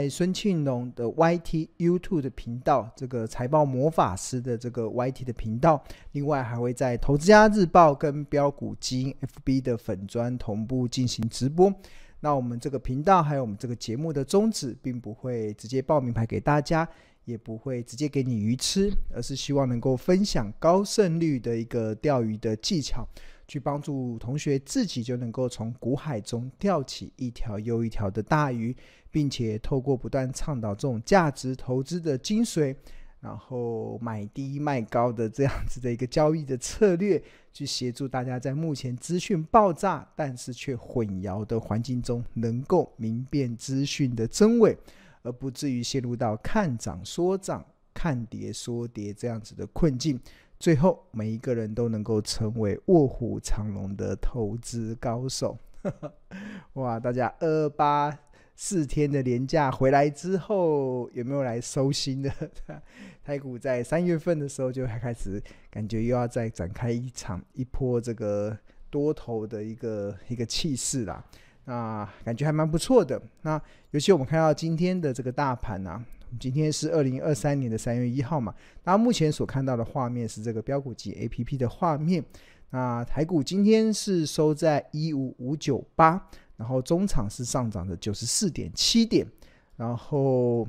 在孙庆龙的 YT YouTube 的频道，这个财报魔法师的这个 YT 的频道，另外还会在投资家日报跟标股基因 FB 的粉砖同步进行直播。那我们这个频道还有我们这个节目的宗旨，并不会直接报名牌给大家，也不会直接给你鱼吃，而是希望能够分享高胜率的一个钓鱼的技巧。去帮助同学自己就能够从股海中钓起一条又一条的大鱼，并且透过不断倡导这种价值投资的精髓，然后买低卖高的这样子的一个交易的策略，去协助大家在目前资讯爆炸但是却混淆的环境中，能够明辨资讯的真伪，而不至于陷入到看涨说涨、看跌说跌这样子的困境。最后，每一个人都能够成为卧虎藏龙的投资高手。哇，大家二八四天的连假回来之后，有没有来收心的？台股在三月份的时候就还开始感觉又要再展开一场一波这个多头的一个一个气势啦。那感觉还蛮不错的。那尤其我们看到今天的这个大盘啊。今天是二零二三年的三月一号嘛，那目前所看到的画面是这个标股级 APP 的画面。那台股今天是收在一五五九八，然后中场是上涨的九十四点七点，然后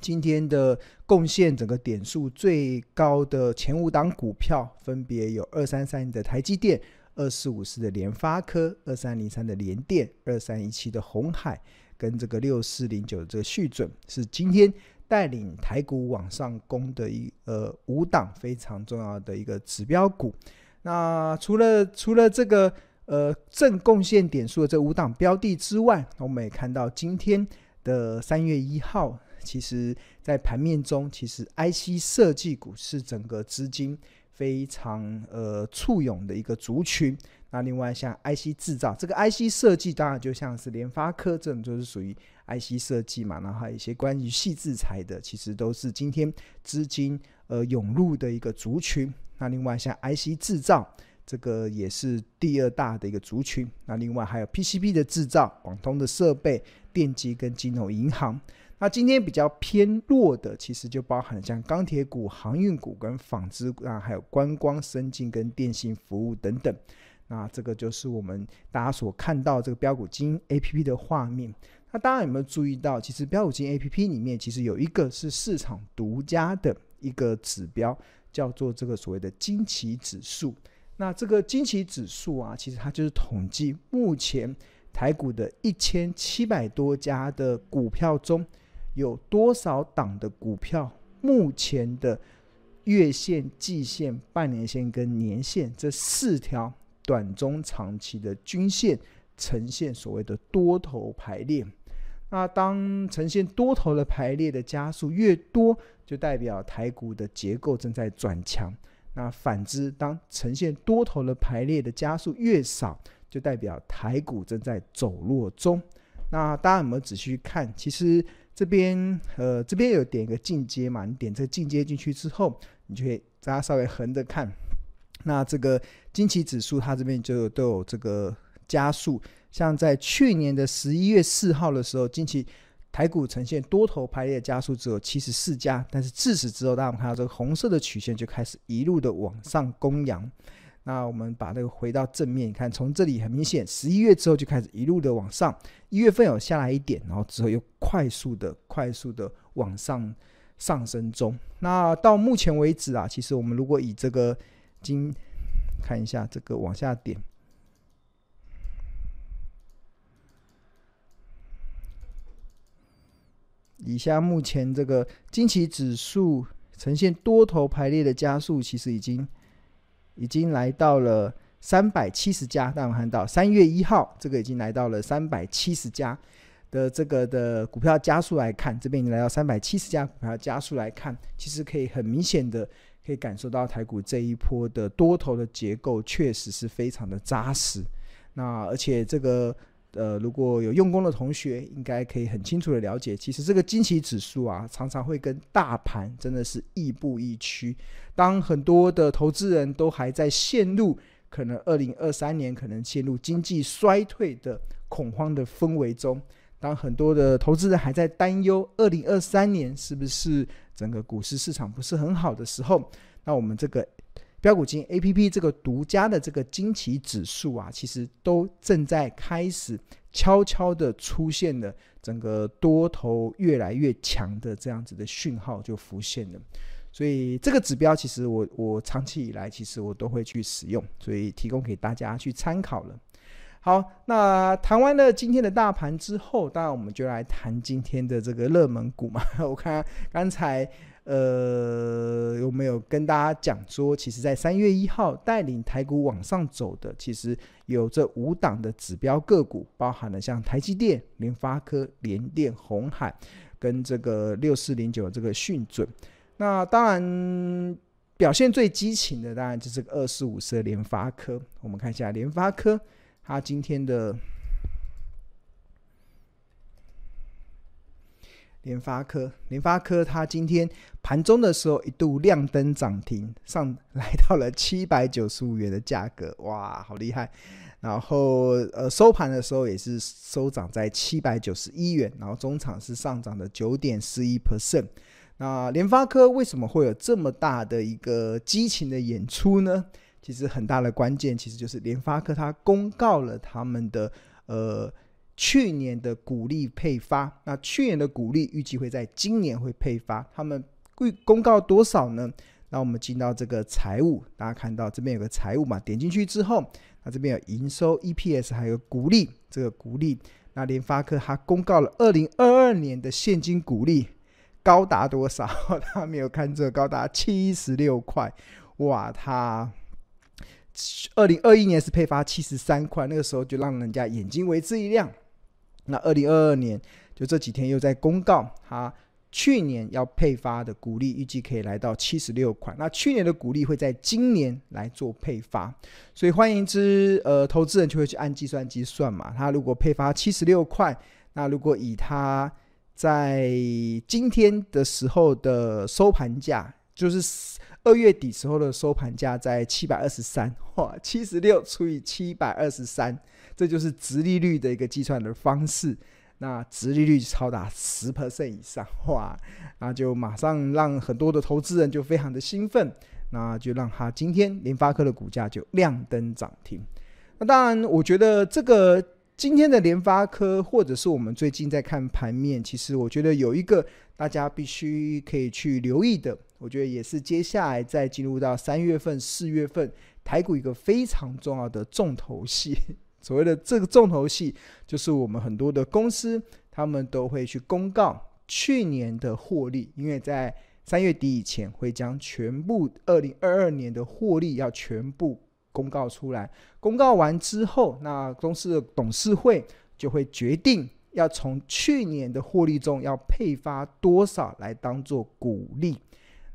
今天的贡献整个点数最高的前五档股票分别有二三三的台积电、二四五四的联发科、二三零三的联电、二三一七的鸿海。跟这个六四零九的这个续准是今天带领台股往上攻的一呃五档非常重要的一个指标股。那除了除了这个呃正贡献点数的这五档标的之外，我们也看到今天的三月一号，其实在盘面中，其实 IC 设计股是整个资金非常呃簇拥的一个族群。那另外像 IC 制造，这个 IC 设计当然就像是联发科这种，就是属于 IC 设计嘛。然后还有一些关于矽智财的，其实都是今天资金呃涌入的一个族群。那另外像 IC 制造，这个也是第二大的一个族群。那另外还有 PCB 的制造、广通的设备、电机跟金融银行。那今天比较偏弱的，其实就包含了像钢铁股、航运股跟纺织啊，还有观光、生技跟电信服务等等。那这个就是我们大家所看到这个标股金 A P P 的画面。那大家有没有注意到，其实标股金 A P P 里面其实有一个是市场独家的一个指标，叫做这个所谓的惊奇指数。那这个惊奇指数啊，其实它就是统计目前台股的一千七百多家的股票中，有多少档的股票目前的月线、季线、半年线跟年线这四条。短中长期的均线呈现所谓的多头排列，那当呈现多头的排列的加速越多，就代表台股的结构正在转强。那反之，当呈现多头的排列的加速越少，就代表台股正在走弱中。那大家有没有仔细看？其实这边呃这边有点一个进阶嘛，你点这个进阶进去之后，你就可以大家稍微横着看。那这个惊奇指数，它这边就都有这个加速，像在去年的十一月四号的时候，惊奇台股呈现多头排列加速只有七十四家，但是自此之后，大家看到这个红色的曲线就开始一路的往上攻扬。那我们把这个回到正面，你看从这里很明显，十一月之后就开始一路的往上，一月份有下来一点，然后之后又快速的、快速的往上上升中。那到目前为止啊，其实我们如果以这个今看一下这个往下点，以下目前这个惊奇指数呈现多头排列的加速，其实已经已经来到了三百七十家。大家看到三月一号，这个已经来到了三百七十家的这个的股票加速来看，这边已经来到三百七十家股票加速来看，其实可以很明显的。可以感受到台股这一波的多头的结构确实是非常的扎实。那而且这个呃，如果有用功的同学，应该可以很清楚的了解，其实这个惊奇指数啊，常常会跟大盘真的是亦步亦趋。当很多的投资人都还在陷入可能二零二三年可能陷入经济衰退的恐慌的氛围中。当很多的投资人还在担忧二零二三年是不是整个股市市场不是很好的时候，那我们这个标股金 APP 这个独家的这个惊奇指数啊，其实都正在开始悄悄的出现了整个多头越来越强的这样子的讯号就浮现了。所以这个指标其实我我长期以来其实我都会去使用，所以提供给大家去参考了。好，那谈完了今天的大盘之后，当然我们就来谈今天的这个热门股嘛。我看刚才呃有没有跟大家讲说，其实，在三月一号带领台股往上走的，其实有这五档的指标个股，包含了像台积电、联发科、联电、红海跟这个六四零九这个讯准。那当然表现最激情的，当然就是二四五四联发科。我们看一下联发科。它今天的联发科，联发科它今天盘中的时候一度亮灯涨停，上来到了 七百九十五元的价格，哇，好厉害！然后呃收盘的时候也是收涨在七百九十一元，然后中场是上涨的九点四一 percent。那联发科为什么会有这么大的一个激情的演出呢？其实很大的关键，其实就是联发科它公告了他们的呃去年的股利配发。那去年的股利预计会在今年会配发，他们会公告多少呢？那我们进到这个财务，大家看到这边有个财务嘛，点进去之后，那这边有营收、EPS 还有股利，这个股利，那联发科它公告了二零二二年的现金股利高达多少？大家没有看这高达七十六块，哇，它。二零二一年是配发七十三块，那个时候就让人家眼睛为之一亮。那二零二二年就这几天又在公告，他去年要配发的股利预计可以来到七十六块。那去年的股利会在今年来做配发，所以欢迎之，呃，投资人就会去按计算机算嘛。他如果配发七十六块，那如果以他在今天的时候的收盘价，就是。二月底时候的收盘价在七百二十三，哇，七十六除以七百二十三，这就是殖利率的一个计算的方式。那殖利率超达十 percent 以上，哇，那就马上让很多的投资人就非常的兴奋，那就让他今天联发科的股价就亮灯涨停。那当然，我觉得这个今天的联发科，或者是我们最近在看盘面，其实我觉得有一个大家必须可以去留意的。我觉得也是接下来再进入到三月份、四月份台股一个非常重要的重头戏。所谓的这个重头戏，就是我们很多的公司，他们都会去公告去年的获利，因为在三月底以前会将全部二零二二年的获利要全部公告出来。公告完之后，那公司的董事会就会决定要从去年的获利中要配发多少来当做股利。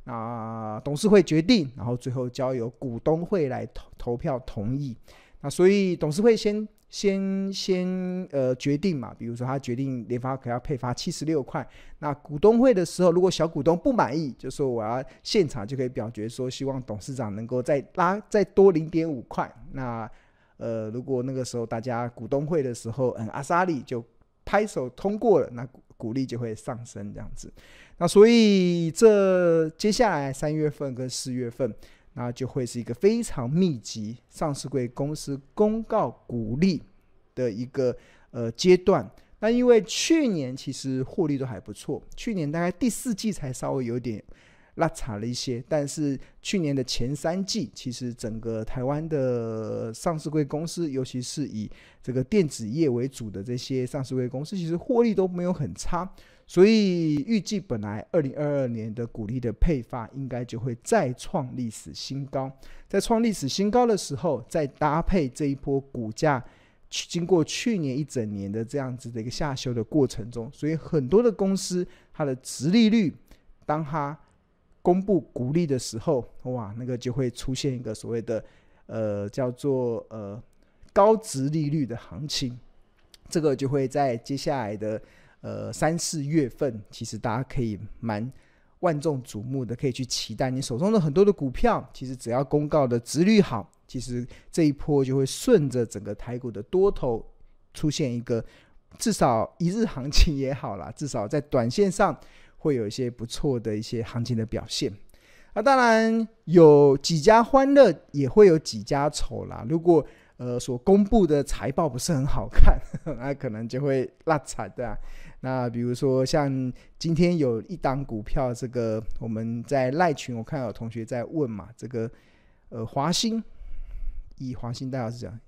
啊，董事会决定，然后最后交由股东会来投投票同意。那所以董事会先先先呃决定嘛，比如说他决定联发科要配发七十六块，那股东会的时候，如果小股东不满意，就说我要现场就可以表决说，希望董事长能够再拉再多零点五块。那呃，如果那个时候大家股东会的时候，嗯，阿萨利就拍手通过了，那股股利就会上升这样子。那所以这接下来三月份跟四月份，那就会是一个非常密集上市柜公司公告股利的一个呃阶段。那因为去年其实获利都还不错，去年大概第四季才稍微有点拉差了一些，但是去年的前三季，其实整个台湾的上市柜公司，尤其是以这个电子业为主的这些上市柜公司，其实获利都没有很差。所以预计本来二零二二年的股利的配发应该就会再创历史新高，在创历史新高的时候，再搭配这一波股价，去经过去年一整年的这样子的一个下修的过程中，所以很多的公司它的殖利率，当它公布股利的时候，哇，那个就会出现一个所谓的呃叫做呃高殖利率的行情，这个就会在接下来的。呃，三四月份，其实大家可以蛮万众瞩目的，可以去期待你手中的很多的股票。其实只要公告的殖率好，其实这一波就会顺着整个台股的多头出现一个至少一日行情也好啦，至少在短线上会有一些不错的一些行情的表现。那当然有几家欢乐，也会有几家愁啦。如果呃所公布的财报不是很好看，那可能就会落惨的。那比如说像今天有一档股票，这个我们在赖群，我看到有同学在问嘛，这个呃华兴，以华兴大家是讲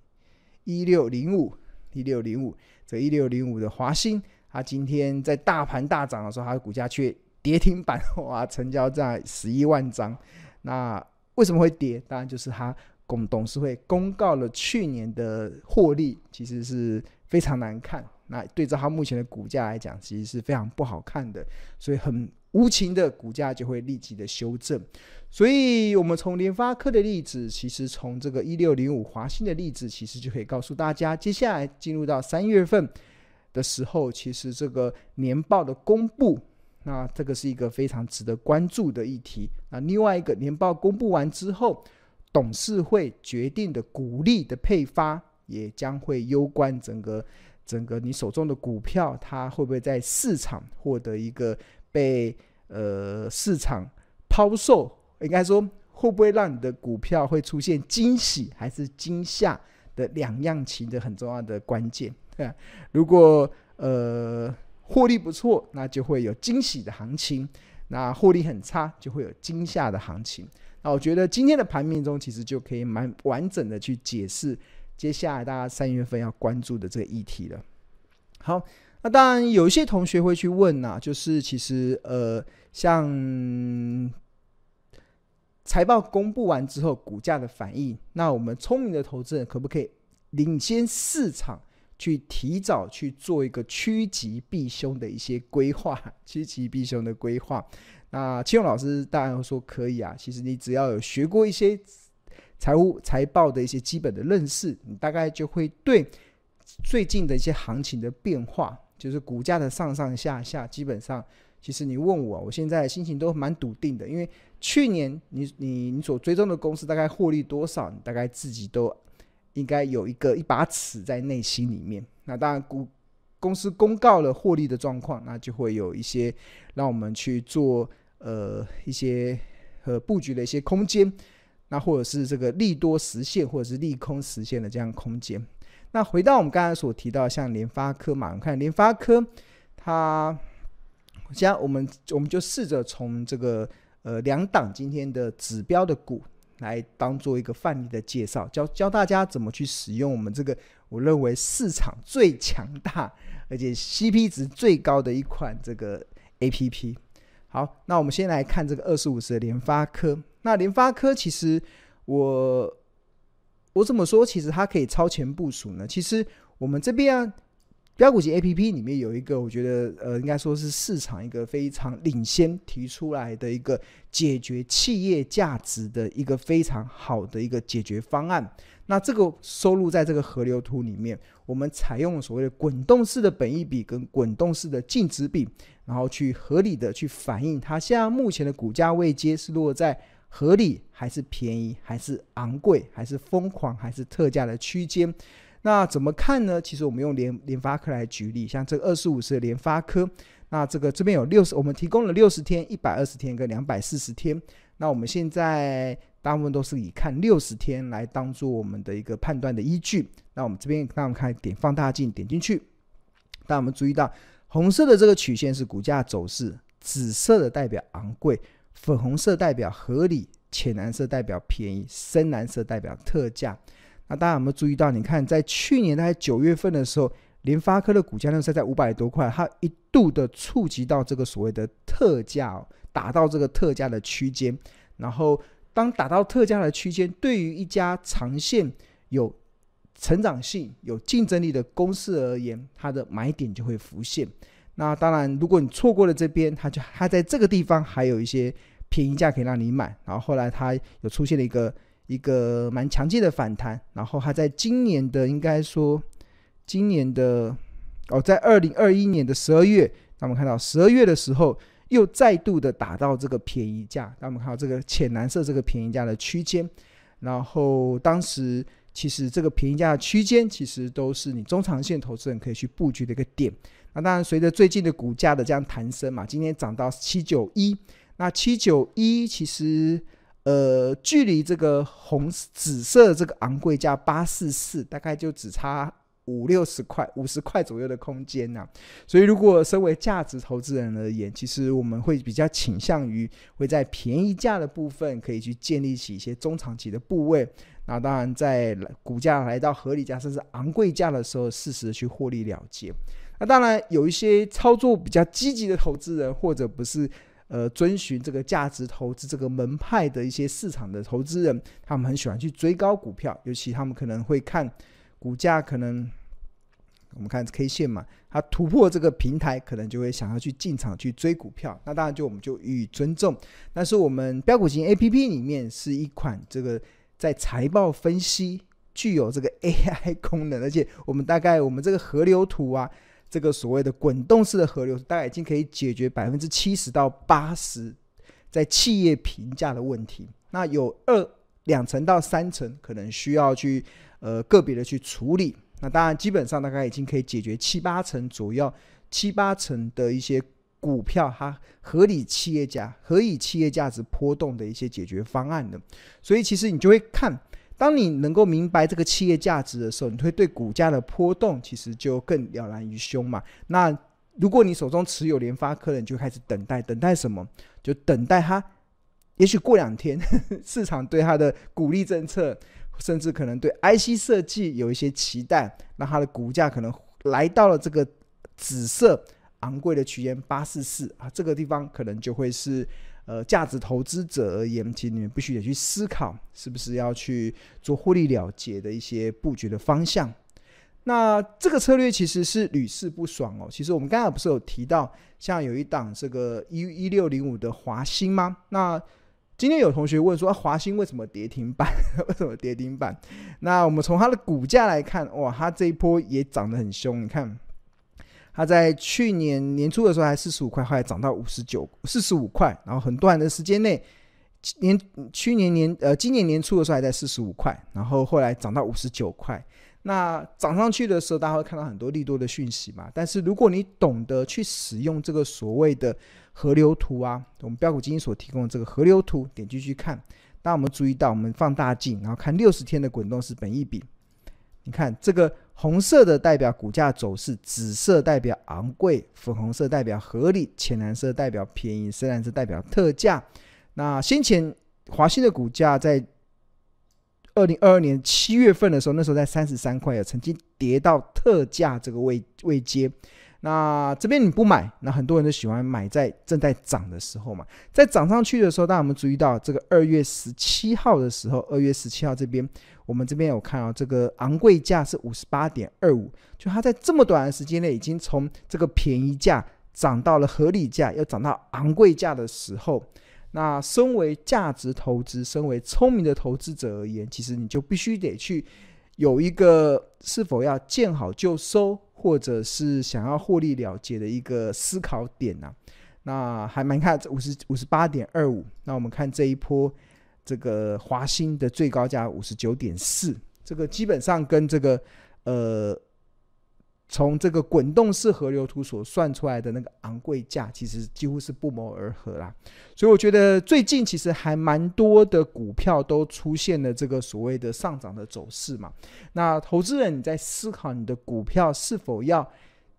一六零五一六零五，这一六零五的华兴，它今天在大盘大涨的时候，它的股价却跌停板，哇，成交在十一万张。那为什么会跌？当然就是它公董事会公告了去年的获利，其实是非常难看。那对照它目前的股价来讲，其实是非常不好看的，所以很无情的股价就会立即的修正。所以，我们从联发科的例子，其实从这个一六零五华兴的例子，其实就可以告诉大家，接下来进入到三月份的时候，其实这个年报的公布，那这个是一个非常值得关注的议题。那另外一个年报公布完之后，董事会决定的股利的配发，也将会攸关整个。整个你手中的股票，它会不会在市场获得一个被呃市场抛售？应该说，会不会让你的股票会出现惊喜还是惊吓的两样情的很重要的关键？啊，如果呃获利不错，那就会有惊喜的行情；那获利很差，就会有惊吓的行情。那我觉得今天的盘面中，其实就可以蛮完整的去解释。接下来大家三月份要关注的这个议题了。好，那当然有一些同学会去问呐、啊，就是其实呃，像财报公布完之后股价的反应，那我们聪明的投资人可不可以领先市场，去提早去做一个趋吉避凶的一些规划？趋吉避凶的规划，那青勇老师当然说可以啊。其实你只要有学过一些。财务财报的一些基本的认识，你大概就会对最近的一些行情的变化，就是股价的上上下下，基本上，其实你问我，我现在心情都蛮笃定的，因为去年你你你所追踪的公司大概获利多少，你大概自己都应该有一个一把尺在内心里面。那当然，股公司公告了获利的状况，那就会有一些让我们去做呃一些呃布局的一些空间。那或者是这个利多实现，或者是利空实现的这样空间。那回到我们刚才所提到，像联发科嘛，我们看联发科，它，现在我们我们就试着从这个呃两档今天的指标的股来当做一个范例的介绍，教教大家怎么去使用我们这个我认为市场最强大而且 CP 值最高的一款这个 APP。好，那我们先来看这个二十五十的联发科。那联发科其实我我怎么说？其实它可以超前部署呢？其实我们这边啊，飙股级 APP 里面有一个，我觉得呃，应该说是市场一个非常领先提出来的一个解决企业价值的一个非常好的一个解决方案。那这个收录在这个河流图里面，我们采用所谓的滚动式的本益比跟滚动式的净值比，然后去合理的去反映它现在目前的股价位阶是落在。合理还是便宜，还是昂贵，还是疯狂，还是特价的区间？那怎么看呢？其实我们用联联发科来举例，像这个二十五十的联发科，那这个这边有六十，我们提供了六十天、一百二十天跟两百四十天。那我们现在大部分都是以看六十天来当做我们的一个判断的依据。那我们这边让我们看点放大镜点进去，那我们注意到红色的这个曲线是股价走势，紫色的代表昂贵。粉红色代表合理，浅蓝色代表便宜，深蓝色代表特价。那大家有没有注意到？你看，在去年大概九月份的时候，联发科的股价那时候在五百多块，它一度的触及到这个所谓的特价哦，打到这个特价的区间。然后，当打到特价的区间，对于一家长线有成长性、有竞争力的公司而言，它的买点就会浮现。那当然，如果你错过了这边，它就它在这个地方还有一些便宜价可以让你买。然后后来它有出现了一个一个蛮强劲的反弹，然后它在今年的应该说今年的哦，在二零二一年的十二月，那我们看到十二月的时候又再度的打到这个便宜价，那我们看到这个浅蓝色这个便宜价的区间，然后当时其实这个便宜价区间，其实都是你中长线投资人可以去布局的一个点。那当然，随着最近的股价的这样弹升嘛，今天涨到七九一，那七九一其实呃，距离这个红紫色这个昂贵价八四四，大概就只差。五六十块、五十块左右的空间呐、所以如果身为价值投资人而言，其实我们会比较倾向于会在便宜价的部分可以去建立起一些中长期的部位。那当然，在股价来到合理价甚至昂贵价的时候，适时去获利了结。那当然，有一些操作比较积极的投资人，或者不是呃遵循这个价值投资这个门派的一些市场的投资人，他们很喜欢去追高股票，尤其他们可能会看。股价可能，我们看 K 线嘛，它突破这个平台，可能就会想要去进场去追股票。那当然就我们就予以尊重。但是我们标股型 APP 里面是一款这个在财报分析具有这个 AI 功能，而且我们大概我们这个河流图啊，这个所谓的滚动式的河流，大概已经可以解决百分之七十到八十在企业评价的问题。那有二两层到三层可能需要去。呃，个别的去处理，那当然基本上大概已经可以解决七八成左右，七八成的一些股票它合理企业价、合理企业价值波动的一些解决方案的。所以其实你就会看，当你能够明白这个企业价值的时候，你会对股价的波动其实就更了然于胸嘛。那如果你手中持有联发科，你就开始等待，等待什么？就等待它，也许过两天 市场对它的鼓励政策。甚至可能对 IC 设计有一些期待，那它的股价可能来到了这个紫色昂贵的区间八四四啊，这个地方可能就会是呃价值投资者而言，其实你们必须得去思考，是不是要去做获利了结的一些布局的方向。那这个策略其实是屡试不爽哦。其实我们刚才不是有提到，像有一档这个一一六零五的华新吗？那今天有同学问说，啊、华新为什么跌停板？为什么跌停板？那我们从它的股价来看，哇，它这一波也涨得很凶。你看，它在去年年初的时候还四十五块，后来涨到五十九、四十五块，然后很短的时间内，年去年年呃今年年初的时候还在四十五块，然后后来涨到五十九块。那涨上去的时候，大家会看到很多利多的讯息嘛。但是如果你懂得去使用这个所谓的河流图啊，我们标股基金所提供的这个河流图，点进去看。当我们注意到，我们放大镜，然后看六十天的滚动式本益比。你看这个红色的代表股价走势，紫色代表昂贵，粉红色代表合理，浅蓝色代表便宜，深蓝色代表特价。那先前华新的股价在。二零二二年七月份的时候，那时候在三十三块，曾经跌到特价这个位位阶。那这边你不买，那很多人都喜欢买在正在涨的时候嘛。在涨上去的时候，大家有没有注意到这个二月十七号的时候，二月十七号这边，我们这边有看到这个昂贵价是五十八点二五，就它在这么短的时间内，已经从这个便宜价涨到了合理价，又涨到昂贵价的时候。那身为价值投资、身为聪明的投资者而言，其实你就必须得去有一个是否要见好就收，或者是想要获利了结的一个思考点呐、啊。那还蛮看五十五十八点二五，那我们看这一波这个华兴的最高价五十九点四，这个基本上跟这个呃。从这个滚动式河流图所算出来的那个昂贵价，其实几乎是不谋而合啦。所以我觉得最近其实还蛮多的股票都出现了这个所谓的上涨的走势嘛。那投资人你在思考你的股票是否要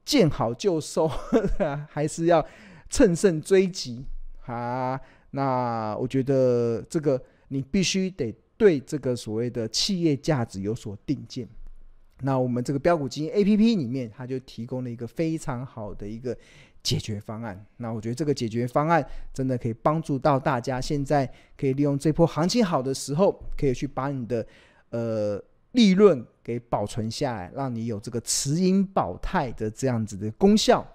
见好就收，还是要乘胜追击啊？那我觉得这个你必须得对这个所谓的企业价值有所定见。那我们这个标股基金 APP 里面，它就提供了一个非常好的一个解决方案。那我觉得这个解决方案真的可以帮助到大家，现在可以利用这波行情好的时候，可以去把你的呃利润给保存下来，让你有这个持盈保泰的这样子的功效。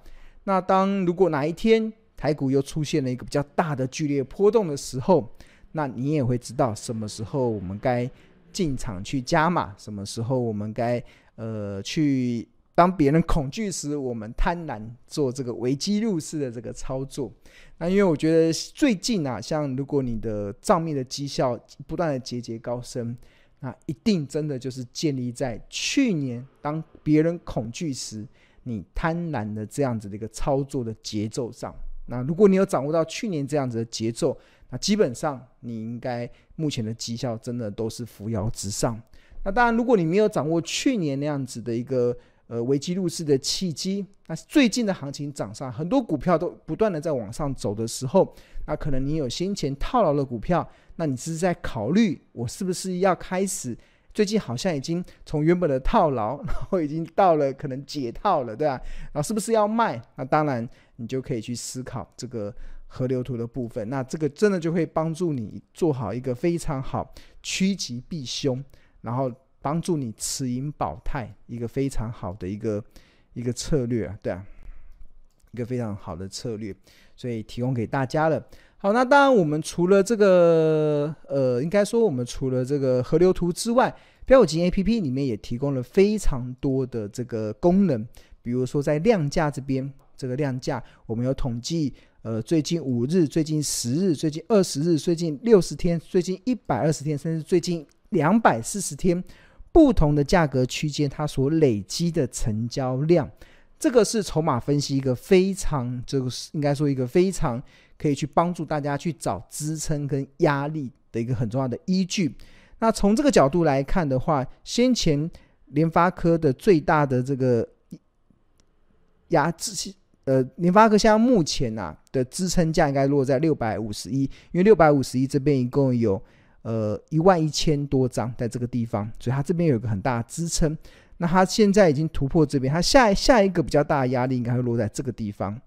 那当如果哪一天台股又出现了一个比较大的剧烈波动的时候，那你也会知道什么时候我们该。进场去加码，什么时候我们该呃去当别人恐惧时，我们贪婪做这个危机入市的这个操作。那因为我觉得最近啊，像如果你的账面的绩效不断的节节高升，那一定真的就是建立在去年当别人恐惧时，你贪婪的这样子的一个操作的节奏上。那如果你有掌握到去年这样子的节奏，那基本上你应该目前的绩效真的都是扶摇直上。那当然，如果你没有掌握去年那样子的一个呃危机入市的契机，那最近的行情涨上，很多股票都不断的在往上走的时候，那可能你有先前套牢的股票。那你是在考虑我是不是要开始？最近好像已经从原本的套牢，然后已经到了可能解套了，对吧？然后是不是要卖？那当然，你就可以去思考这个河流图的部分。那这个真的就会帮助你做好一个非常好趋吉避凶，然后帮助你持盈保泰，一个非常好的一个一个策略啊，对啊，一个非常好的策略，所以提供给大家了。好，那当然，我们除了这个，呃，应该说，我们除了这个河流图之外，标股基金 APP 里面也提供了非常多的这个功能。比如说，在量价这边，这个量价我们有统计，呃，最近五日、最近十日、最近二十日、最近六十天、最近一百二十天，甚至最近两百四十天不同的价格区间，它所累积的成交量，这个是筹码分析一个非常，这个是应该说一个非常。可以去帮助大家去找支撑跟压力的一个很重要的依据。那从这个角度来看的话，先前联发科的最大的这个压制，呃，联发科现在目前呐、啊、的支撑价应该落在六百五十一，因为六百五十一这边一共有呃一万一千多张在这个地方，所以它这边有个很大的支撑。那它现在已经突破这边，它下下一个比较大的压力应该会落在这个地方。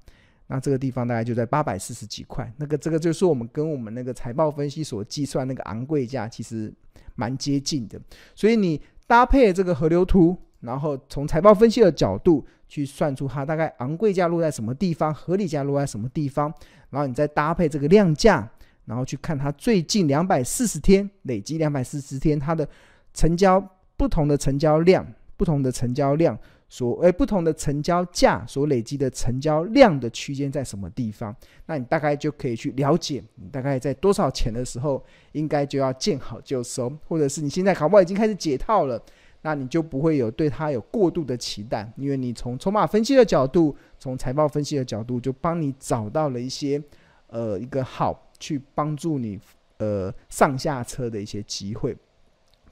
那这个地方大概就在八百四十几块，那个这个就是我们跟我们那个财报分析所计算那个昂贵价其实蛮接近的，所以你搭配这个河流图，然后从财报分析的角度去算出它大概昂贵价落在什么地方，合理价落在什么地方，然后你再搭配这个量价，然后去看它最近两百四十天累积两百四十天它的成交不同的成交量，不同的成交量。所诶，不同的成交价所累积的成交量的区间在什么地方？那你大概就可以去了解，你大概在多少钱的时候，应该就要见好就收，或者是你现在搞不好已经开始解套了，那你就不会有对它有过度的期待，因为你从筹码分析的角度，从财报分析的角度，就帮你找到了一些呃一个好去帮助你呃上下车的一些机会。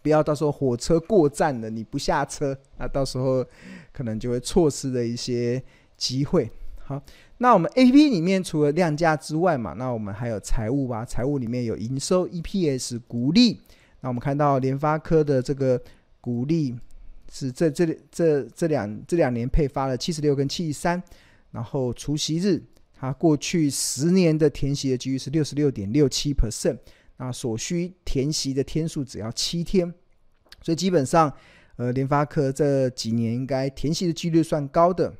不要到时候火车过站了，你不下车，那到时候可能就会错失了一些机会。好，那我们 APP 里面除了量价之外嘛，那我们还有财务吧。财务里面有营收、EPS、股利。那我们看到联发科的这个股利是这这这这两这两年配发了七十六跟七十三，然后除息日，它过去十年的填息的几率是六十六点六七 percent。那所需填息的天数只要七天，所以基本上，呃，联发科这几年应该填息的几率算高的。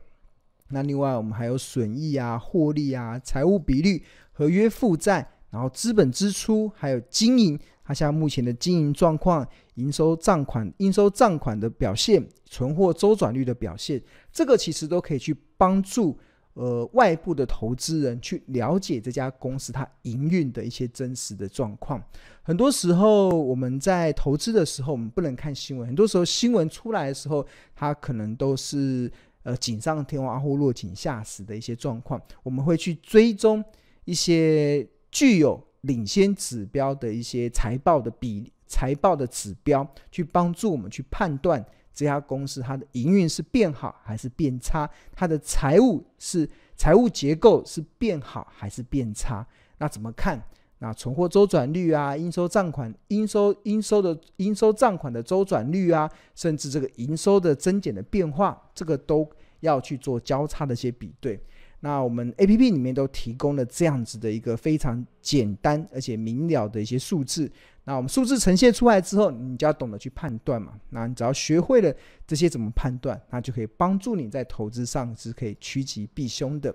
那另外我们还有损益啊、获利啊、财务比率、合约负债，然后资本支出，还有经营，它像目前的经营状况、营收账款、应收账款的表现、存货周转率的表现，这个其实都可以去帮助。呃，外部的投资人去了解这家公司它营运的一些真实的状况。很多时候我们在投资的时候，我们不能看新闻。很多时候新闻出来的时候，它可能都是呃锦上添花或落井下石的一些状况。我们会去追踪一些具有领先指标的一些财报的比财报的指标，去帮助我们去判断。这家公司它的营运是变好还是变差？它的财务是财务结构是变好还是变差？那怎么看？那存货周转率啊，应收账款、应收应收的应收账款的周转率啊，甚至这个营收的增减的变化，这个都要去做交叉的一些比对。那我们 APP 里面都提供了这样子的一个非常简单而且明了的一些数字。那我们数字呈现出来之后，你就要懂得去判断嘛。那你只要学会了这些怎么判断，那就可以帮助你在投资上是可以趋吉避凶的。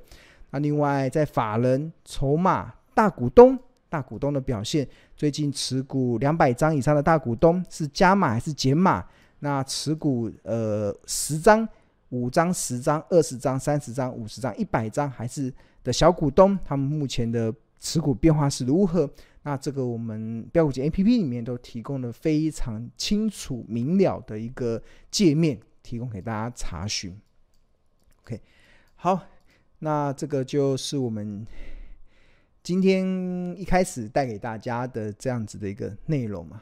那另外，在法人筹码大股东大股东的表现，最近持股两百张以上的大股东是加码还是减码？那持股呃十张、五张、十张、二十张、三十张、五十张、一百张还是的小股东，他们目前的持股变化是如何？那这个我们标股节 APP 里面都提供了非常清楚明了的一个界面，提供给大家查询。OK，好，那这个就是我们今天一开始带给大家的这样子的一个内容嘛。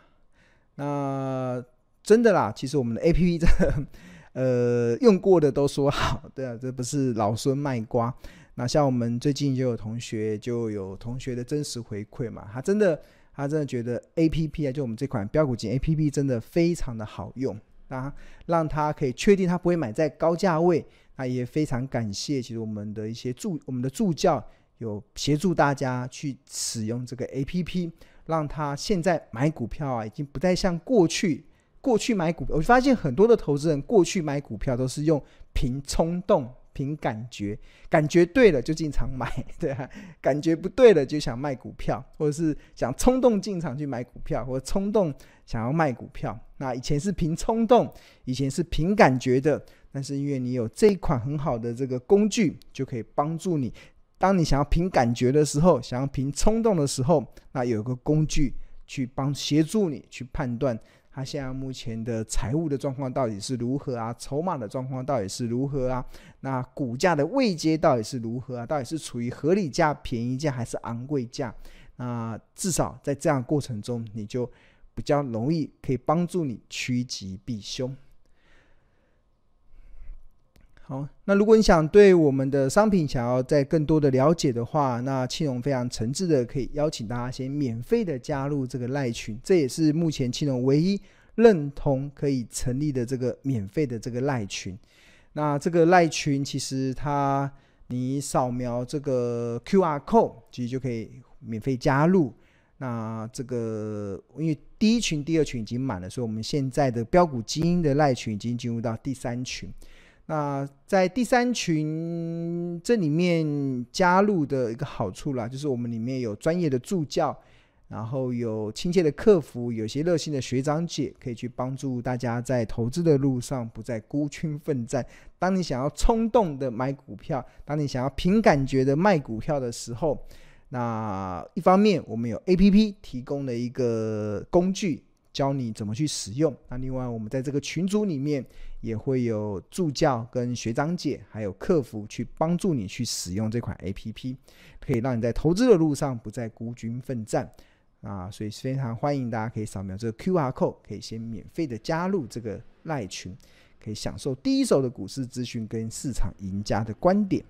那真的啦，其实我们的 APP 真的，呃，用过的都说好，对啊，这不是老孙卖瓜。那像我们最近就有同学，就有同学的真实回馈嘛，他真的，他真的觉得 A P P 啊，就我们这款标股金 A P P 真的非常的好用，那让他可以确定他不会买在高价位。那也非常感谢，其实我们的一些助，我们的助教有协助大家去使用这个 A P P，让他现在买股票啊，已经不再像过去，过去买股票，我发现很多的投资人过去买股票都是用凭冲动。凭感觉，感觉对了就进场买，对啊，感觉不对了就想卖股票，或者是想冲动进场去买股票，或者冲动想要卖股票。那以前是凭冲动，以前是凭感觉的，但是因为你有这一款很好的这个工具，就可以帮助你。当你想要凭感觉的时候，想要凭冲动的时候，那有个工具去帮协助你去判断。他现在目前的财务的状况到底是如何啊？筹码的状况到底是如何啊？那股价的位阶到底是如何啊？到底是处于合理价、便宜价还是昂贵价？那至少在这样过程中，你就比较容易可以帮助你趋吉避凶。好，那如果你想对我们的商品想要再更多的了解的话，那庆隆非常诚挚的可以邀请大家先免费的加入这个赖群，这也是目前庆隆唯一认同可以成立的这个免费的这个赖群。那这个赖群其实它你扫描这个 QR code，其实就可以免费加入。那这个因为第一群、第二群已经满了，所以我们现在的标股基因的赖群已经进入到第三群。那在第三群这里面加入的一个好处啦，就是我们里面有专业的助教，然后有亲切的客服，有些热心的学长姐可以去帮助大家在投资的路上不再孤军奋战。当你想要冲动的买股票，当你想要凭感觉的卖股票的时候，那一方面我们有 APP 提供了一个工具。教你怎么去使用。那另外，我们在这个群组里面也会有助教跟学长姐，还有客服去帮助你去使用这款 APP，可以让你在投资的路上不再孤军奋战啊！所以非常欢迎大家可以扫描这个 QR code，可以先免费的加入这个赖群，可以享受第一手的股市资讯跟市场赢家的观点。